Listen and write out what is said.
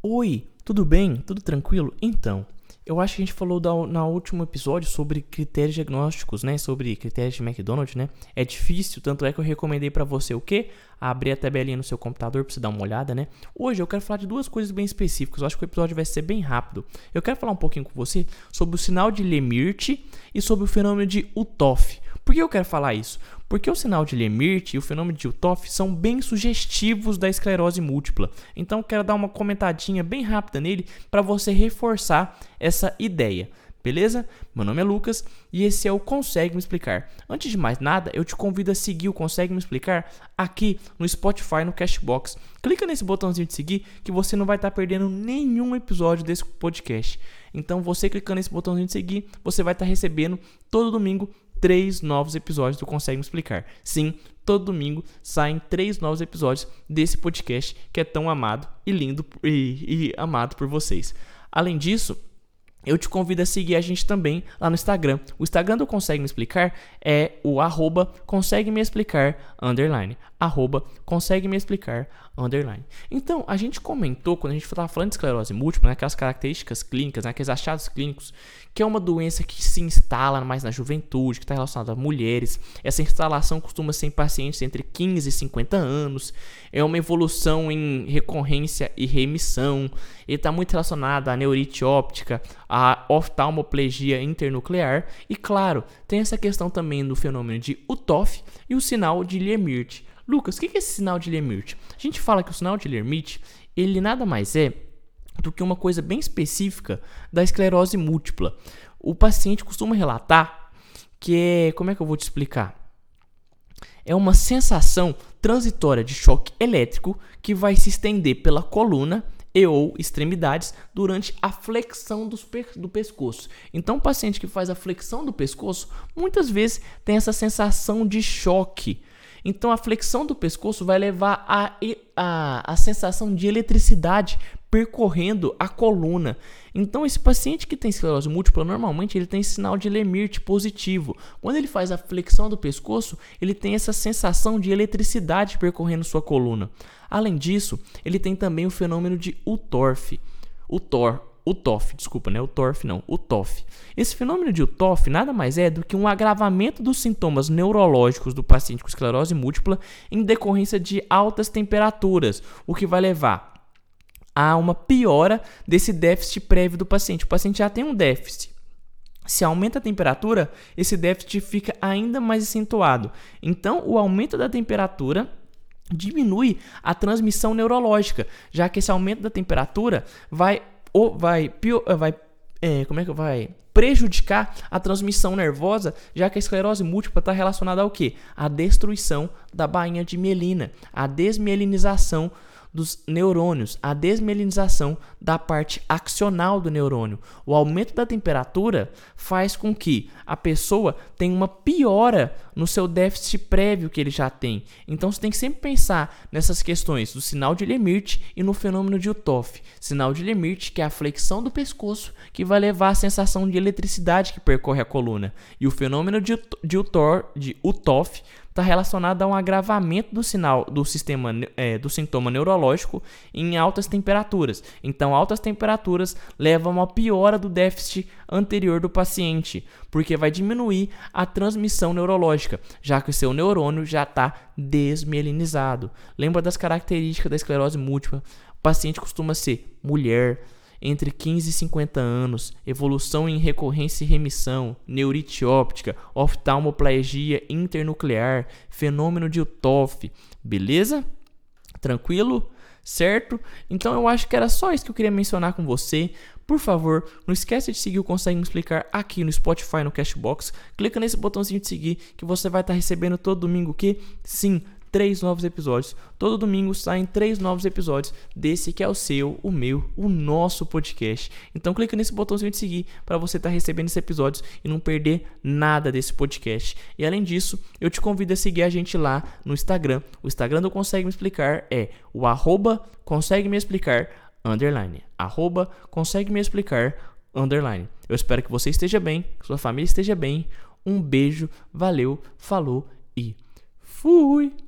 Oi, tudo bem? Tudo tranquilo? Então, eu acho que a gente falou da, na último episódio sobre critérios diagnósticos, né? Sobre critérios de McDonald's, né? É difícil, tanto é que eu recomendei para você o quê? Abrir a tabelinha no seu computador para você dar uma olhada, né? Hoje eu quero falar de duas coisas bem específicas. Eu acho que o episódio vai ser bem rápido. Eu quero falar um pouquinho com você sobre o sinal de Lemaitre e sobre o fenômeno de Utoff. Por que eu quero falar isso? Porque o sinal de Lemaitre e o fenômeno de Utoff são bem sugestivos da esclerose múltipla. Então eu quero dar uma comentadinha bem rápida nele para você reforçar essa ideia. Beleza? Meu nome é Lucas e esse é o Consegue Me Explicar. Antes de mais nada, eu te convido a seguir o Consegue Me Explicar aqui no Spotify, no Cashbox. Clica nesse botãozinho de seguir que você não vai estar tá perdendo nenhum episódio desse podcast. Então, você clicando nesse botãozinho de seguir, você vai estar tá recebendo todo domingo três novos episódios do Consegue Me Explicar. Sim, todo domingo saem três novos episódios desse podcast que é tão amado e lindo e, e amado por vocês. Além disso, eu te convido a seguir a gente também lá no Instagram. O Instagram do Consegue Me Explicar é o arroba consegue me explicar underline. Arroba consegue me explicar underline. Então, a gente comentou, quando a gente estava falando de esclerose múltipla, né, aquelas características clínicas, né, aqueles achados clínicos, que é uma doença que se instala mais na juventude, que está relacionada a mulheres. Essa instalação costuma ser em pacientes entre 15 e 50 anos. É uma evolução em recorrência e remissão. Ele está muito relacionado à neurite óptica, à oftalmoplegia internuclear. E, claro, tem essa questão também do fenômeno de UTOF e o sinal de Lemaitre. Lucas, o que é esse sinal de Lemaitre? A gente fala que o sinal de Lemaitre, ele nada mais é do que uma coisa bem específica da esclerose múltipla. O paciente costuma relatar que é, como é que eu vou te explicar? É uma sensação transitória de choque elétrico que vai se estender pela coluna e ou extremidades durante a flexão do pescoço. Então, o paciente que faz a flexão do pescoço muitas vezes tem essa sensação de choque então a flexão do pescoço vai levar a, a, a sensação de eletricidade percorrendo a coluna. Então esse paciente que tem esclerose múltipla, normalmente ele tem sinal de Lemaitre positivo. Quando ele faz a flexão do pescoço, ele tem essa sensação de eletricidade percorrendo sua coluna. Além disso, ele tem também o fenômeno de Utorf. Utor, o TOF, desculpa, não é o TORF não, o TOF. Esse fenômeno de UTOF nada mais é do que um agravamento dos sintomas neurológicos do paciente com esclerose múltipla em decorrência de altas temperaturas, o que vai levar a uma piora desse déficit prévio do paciente. O paciente já tem um déficit. Se aumenta a temperatura, esse déficit fica ainda mais acentuado. Então, o aumento da temperatura diminui a transmissão neurológica, já que esse aumento da temperatura vai ou vai, eh, vai é, como é que vai prejudicar a transmissão nervosa, já que a esclerose múltipla está relacionada ao que? A destruição da bainha de mielina, a desmielinização dos neurônios, a desmielinização da parte axonal do neurônio. O aumento da temperatura faz com que a pessoa tenha uma piora no seu déficit prévio que ele já tem. Então você tem que sempre pensar nessas questões do sinal de Lemaitre e no fenômeno de Utoff. Sinal de Lemaitre, que é a flexão do pescoço, que vai levar a sensação de eletricidade que percorre a coluna. E o fenômeno de, de, de Utoff está relacionado a um agravamento do sinal do sistema é, do sintoma neurológico em altas temperaturas. Então, altas temperaturas levam a uma piora do déficit anterior do paciente, porque vai diminuir a transmissão neurológica, já que o seu neurônio já está desmielinizado. Lembra das características da esclerose múltipla? O paciente costuma ser mulher, entre 15 e 50 anos, evolução em recorrência e remissão, neurite óptica, oftalmoplegia internuclear, fenômeno de UTOF, beleza? Tranquilo? Certo? Então eu acho que era só isso que eu queria mencionar com você. Por favor, não esqueça de seguir o Consegue Me Explicar aqui no Spotify, no Cashbox. Clica nesse botãozinho de seguir que você vai estar recebendo todo domingo que sim, três novos episódios. Todo domingo saem três novos episódios desse que é o seu, o meu, o nosso podcast. Então clica nesse botãozinho de seguir para você estar tá recebendo esses episódios e não perder nada desse podcast. E além disso, eu te convido a seguir a gente lá no Instagram. O Instagram do Consegue Me Explicar é o arroba consegue me explicar underline. Arroba consegue me explicar underline. Eu espero que você esteja bem, que sua família esteja bem. Um beijo, valeu, falou e fui!